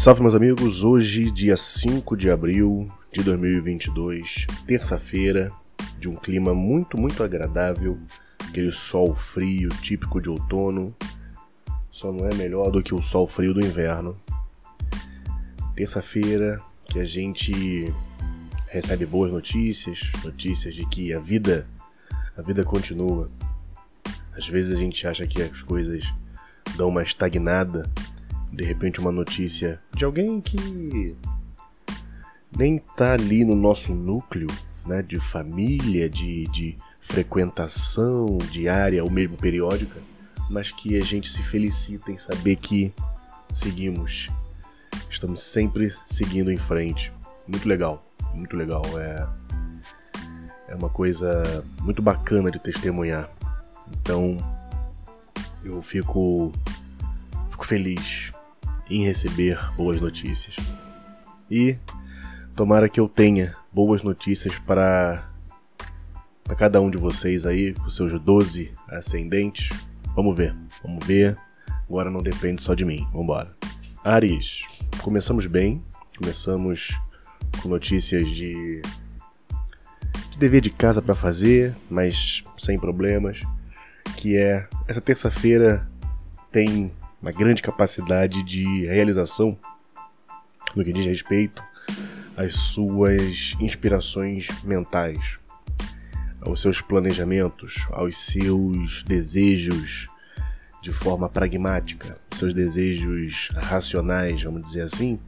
Salve, meus amigos! Hoje, dia 5 de abril de 2022, terça-feira, de um clima muito, muito agradável, aquele sol frio típico de outono, só não é melhor do que o sol frio do inverno. Terça-feira que a gente recebe boas notícias, notícias de que a vida, a vida continua. Às vezes a gente acha que as coisas dão uma estagnada de repente uma notícia de alguém que nem tá ali no nosso núcleo, né, de família, de, de frequentação diária ou mesmo periódica, mas que a gente se felicita em saber que seguimos, estamos sempre seguindo em frente. Muito legal, muito legal. É, é uma coisa muito bacana de testemunhar. Então eu fico, fico feliz em receber boas notícias. E tomara que eu tenha boas notícias para, cada um de vocês aí, com seus 12 ascendentes. Vamos ver, vamos ver. Agora não depende só de mim. Vambora. Ares, começamos bem. Começamos com notícias de, de dever de casa para fazer, mas sem problemas. Que é essa terça-feira tem uma grande capacidade de realização no que diz respeito às suas inspirações mentais, aos seus planejamentos, aos seus desejos de forma pragmática, seus desejos racionais, vamos dizer assim,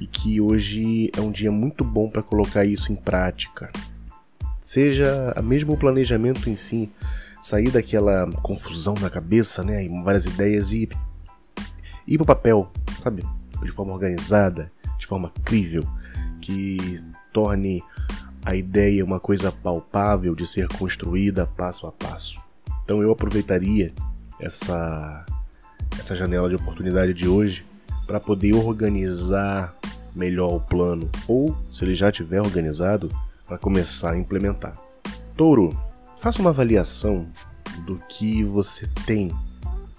e que hoje é um dia muito bom para colocar isso em prática. Seja mesmo o planejamento em si, sair daquela confusão na cabeça, né? Várias ideias e ir pro papel, sabe? De forma organizada, de forma crível, que torne a ideia uma coisa palpável de ser construída passo a passo. Então eu aproveitaria essa essa janela de oportunidade de hoje para poder organizar melhor o plano ou, se ele já tiver organizado, para começar a implementar. Touro, Faça uma avaliação do que você tem,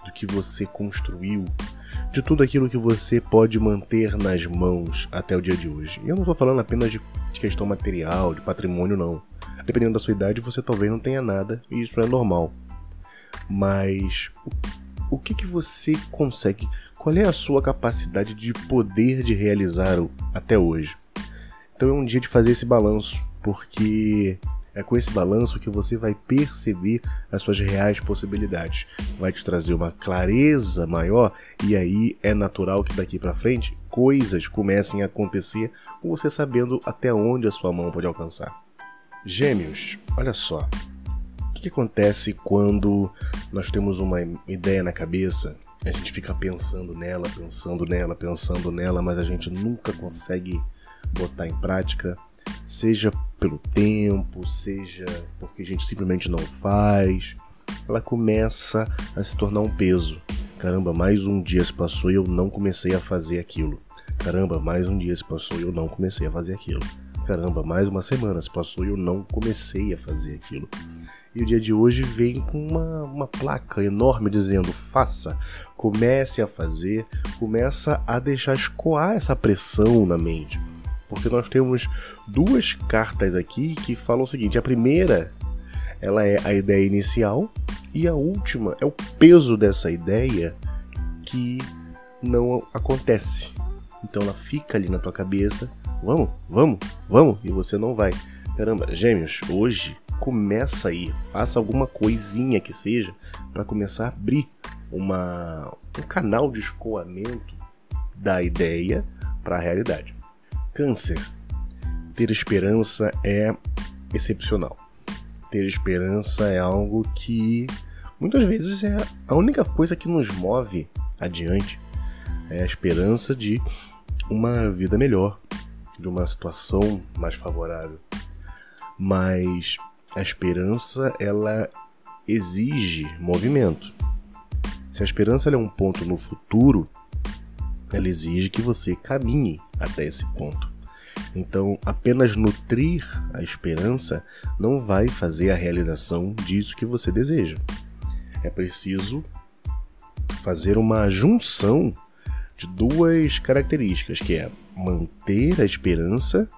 do que você construiu, de tudo aquilo que você pode manter nas mãos até o dia de hoje. E eu não estou falando apenas de, questão material, de patrimônio, não. Dependendo da sua idade, você talvez não tenha nada, e isso é normal. Mas o, o que, que você consegue? Qual é a sua capacidade de poder de realizar até hoje? Então é um dia de fazer esse balanço, porque é com esse balanço que você vai perceber as suas reais possibilidades. Vai te trazer uma clareza maior e aí é natural que daqui para frente coisas comecem a acontecer com você sabendo até onde a sua mão pode alcançar. Gêmeos, olha só. O que, acontece quando nós temos uma ideia na cabeça, a gente fica pensando nela, pensando nela, pensando nela, mas a gente nunca consegue botar em prática? seja pelo tempo, seja porque a gente simplesmente não faz, ela começa a se tornar um peso. Caramba, mais um dia se passou e eu não comecei a fazer aquilo. Caramba, mais um dia se passou e eu não comecei a fazer aquilo. Caramba, mais uma semana se passou e eu não comecei a fazer aquilo. E o dia de hoje vem com uma, uma placa enorme dizendo: faça, comece a fazer, começa a deixar escoar essa pressão na mente porque nós temos duas cartas aqui que falam o seguinte: a primeira ela é a ideia inicial e a última é o peso dessa ideia que não acontece. Então ela fica ali na tua cabeça, vamos, vamos, vamos, e você não vai. Caramba, gêmeos, hoje começa aí, faça alguma coisinha que seja para começar a abrir uma, um canal de escoamento da ideia para a realidade. Câncer. Ter esperança é excepcional. Ter esperança é algo que muitas vezes é a única coisa que nos move adiante. É a esperança de uma vida melhor, de uma situação mais favorável. Mas a esperança ela exige movimento. Se a esperança é um ponto no futuro, ela exige que você caminhe até esse ponto. Então, apenas nutrir a esperança não vai fazer a realização disso que você deseja. É preciso fazer uma junção de duas características, que é manter a esperança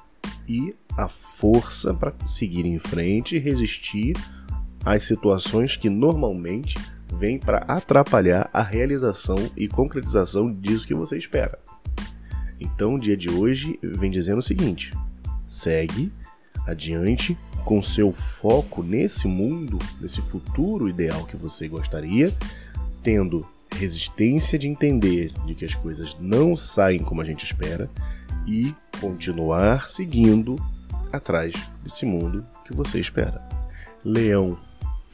e a força para seguir em frente e resistir às situações que normalmente vêm para atrapalhar a realização e concretização disso que você espera. Então, o dia de hoje vem dizendo o seguinte: segue adiante com seu foco nesse mundo, nesse futuro ideal que você gostaria, tendo resistência de entender de que as coisas não saem como a gente espera e continuar seguindo atrás desse mundo que você espera. Leão.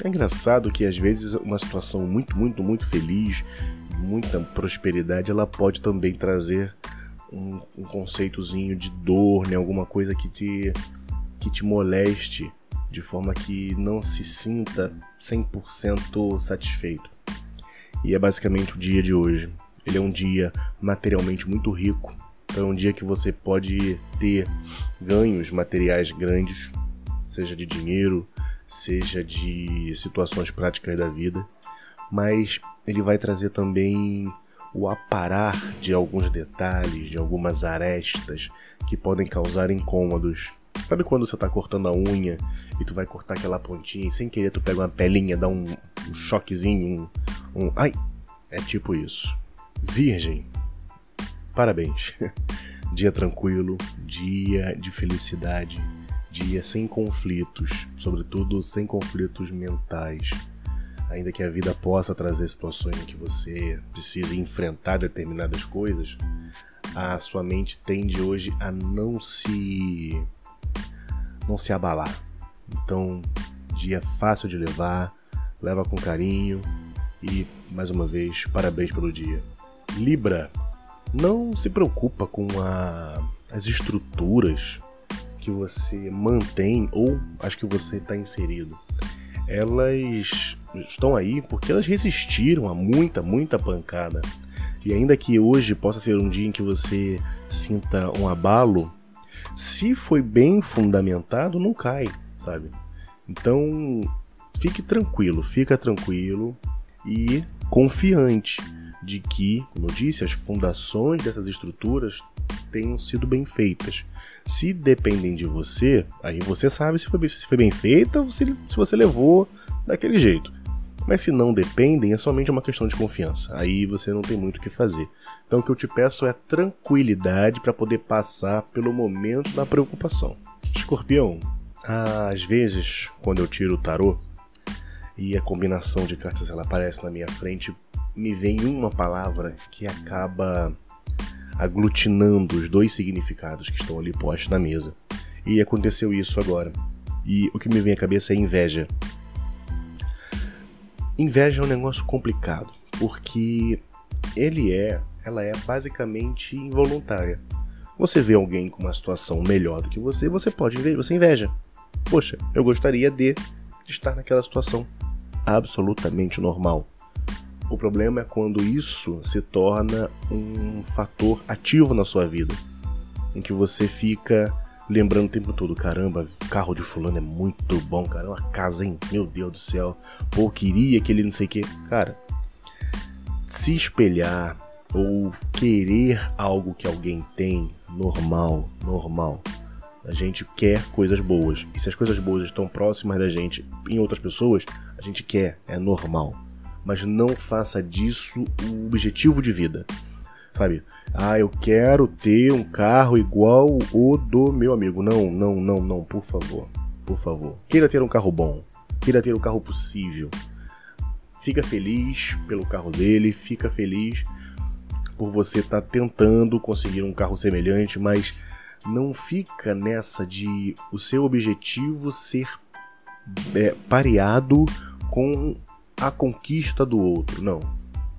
É engraçado que às vezes uma situação muito, muito, muito feliz, muita prosperidade, ela pode também trazer um, um conceitozinho de dor, né? alguma coisa que te, que te moleste de forma que não se sinta 100% satisfeito. E é basicamente o dia de hoje. Ele é um dia materialmente muito rico, então é um dia que você pode ter ganhos materiais grandes, seja de dinheiro, seja de situações práticas da vida, mas ele vai trazer também o aparar de alguns detalhes, de algumas arestas que podem causar incômodos. Sabe quando você está cortando a unha e tu vai cortar aquela pontinha e sem querer tu pega uma pelinha, dá um, um choquezinho, um, um. Ai! É tipo isso. Virgem, Parabéns. dia tranquilo, dia de felicidade, dia sem conflitos, sobretudo sem conflitos mentais. Ainda que a vida possa trazer situações em que você precise enfrentar determinadas coisas, a sua mente tende hoje a não se não se abalar. Então, dia fácil de levar, leva com carinho e mais uma vez, parabéns pelo dia. Libra não se preocupa com a, as estruturas que você mantém ou as que você está inserido. Elas estão aí porque elas resistiram a muita, muita pancada. E ainda que hoje possa ser um dia em que você sinta um abalo, se foi bem fundamentado, não cai, sabe? Então, fique tranquilo, fica tranquilo e confiante de que, como eu disse, as fundações dessas estruturas tenham sido bem feitas. Se dependem de você, aí você sabe se foi, se foi bem feita ou se, se você levou daquele jeito. Mas se não dependem, é somente uma questão de confiança. Aí você não tem muito o que fazer. Então o que eu te peço é tranquilidade para poder passar pelo momento da preocupação. Escorpião, às vezes, quando eu tiro o tarô e a combinação de cartas ela aparece na minha frente, me vem uma palavra que acaba aglutinando os dois significados que estão ali postos na mesa. E aconteceu isso agora. E o que me vem à cabeça é inveja. Inveja é um negócio complicado, porque ele é, ela é basicamente involuntária. Você vê alguém com uma situação melhor do que você, você pode invejar, você inveja. Poxa, eu gostaria de estar naquela situação. Absolutamente normal. O problema é quando isso se torna um fator ativo na sua vida, em que você fica lembrando o tempo todo: caramba, o carro de Fulano é muito bom, cara, uma casa, hein? Meu Deus do céu, pô, queria que ele não sei o que. Cara, se espelhar ou querer algo que alguém tem, normal, normal. A gente quer coisas boas. E se as coisas boas estão próximas da gente em outras pessoas, a gente quer, é normal mas não faça disso o objetivo de vida. Sabe? Ah, eu quero ter um carro igual o do meu amigo. Não, não, não, não, por favor. Por favor. Queira ter um carro bom. Queira ter o carro possível. Fica feliz pelo carro dele, fica feliz por você estar tá tentando conseguir um carro semelhante, mas não fica nessa de o seu objetivo ser é, pareado com a conquista do outro, não.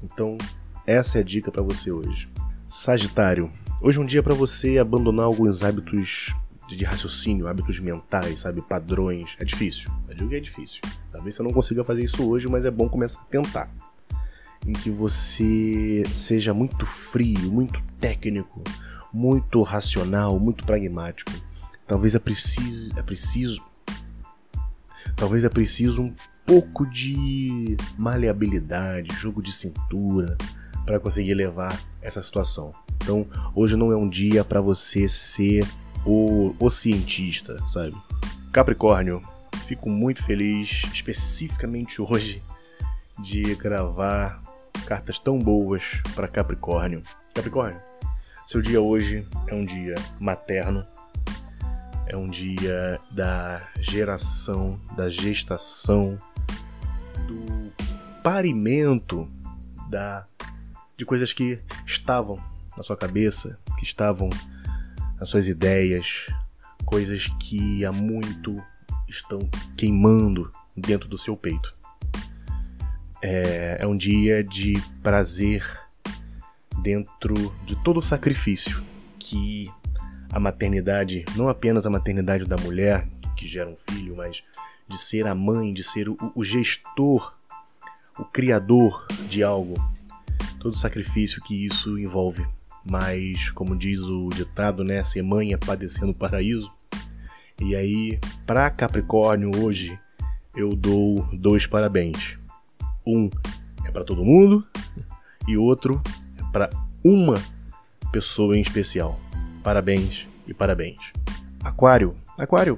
Então, essa é a dica para você hoje. Sagitário, hoje é um dia para você abandonar alguns hábitos de raciocínio, hábitos mentais, sabe, padrões. É difícil. Eu digo que é difícil. Talvez você não consiga fazer isso hoje, mas é bom começar a tentar. Em que você seja muito frio, muito técnico, muito racional, muito pragmático. Talvez é preciso, é preciso talvez é preciso um pouco de maleabilidade, jogo de cintura, para conseguir levar essa situação. Então, hoje não é um dia para você ser o, o cientista, sabe? Capricórnio, fico muito feliz, especificamente hoje, de gravar cartas tão boas para Capricórnio. Capricórnio, seu dia hoje é um dia materno, é um dia da geração, da gestação, parimento da de coisas que estavam na sua cabeça, que estavam nas suas ideias, coisas que há muito estão queimando dentro do seu peito. É, é um dia de prazer dentro de todo o sacrifício que a maternidade, não apenas a maternidade da mulher que gera um filho, mas de ser a mãe, de ser o, o gestor, o criador de algo, todo sacrifício que isso envolve. Mas, como diz o ditado, né, mãe é padecer no paraíso. E aí, para Capricórnio hoje, eu dou dois parabéns. Um é para todo mundo e outro é para uma pessoa em especial. Parabéns e parabéns. Aquário, Aquário,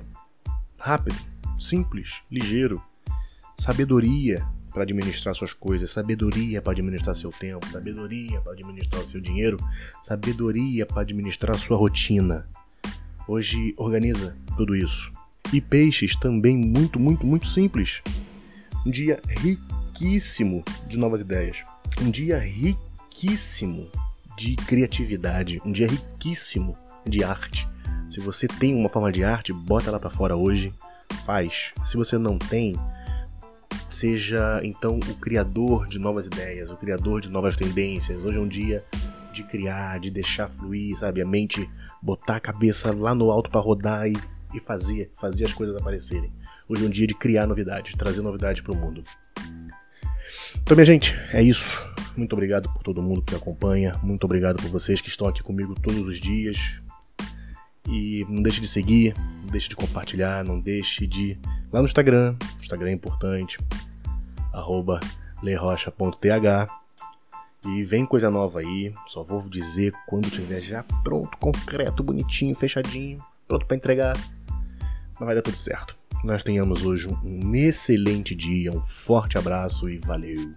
rápido, simples, ligeiro, sabedoria para administrar suas coisas, sabedoria para administrar seu tempo, sabedoria para administrar o seu dinheiro, sabedoria para administrar sua rotina. Hoje organiza tudo isso. E peixes também muito, muito, muito simples. Um dia riquíssimo de novas ideias. Um dia riquíssimo de criatividade, um dia riquíssimo de arte. Se você tem uma forma de arte, bota ela para fora hoje, faz. Se você não tem, seja então o criador de novas ideias, o criador de novas tendências. Hoje é um dia de criar, de deixar fluir, sabe? A mente botar a cabeça lá no alto para rodar e, e fazer, fazer as coisas aparecerem. Hoje é um dia de criar novidades, trazer novidades para o mundo. Então, minha gente, é isso. Muito obrigado por todo mundo que acompanha. Muito obrigado por vocês que estão aqui comigo todos os dias. E não deixe de seguir, não deixe de compartilhar, não deixe de. Lá no Instagram, Instagram é importante, arroba lerocha.th. E vem coisa nova aí, só vou dizer quando tiver já pronto, concreto, bonitinho, fechadinho, pronto para entregar. Mas vai dar tudo certo. Nós tenhamos hoje um excelente dia, um forte abraço e valeu!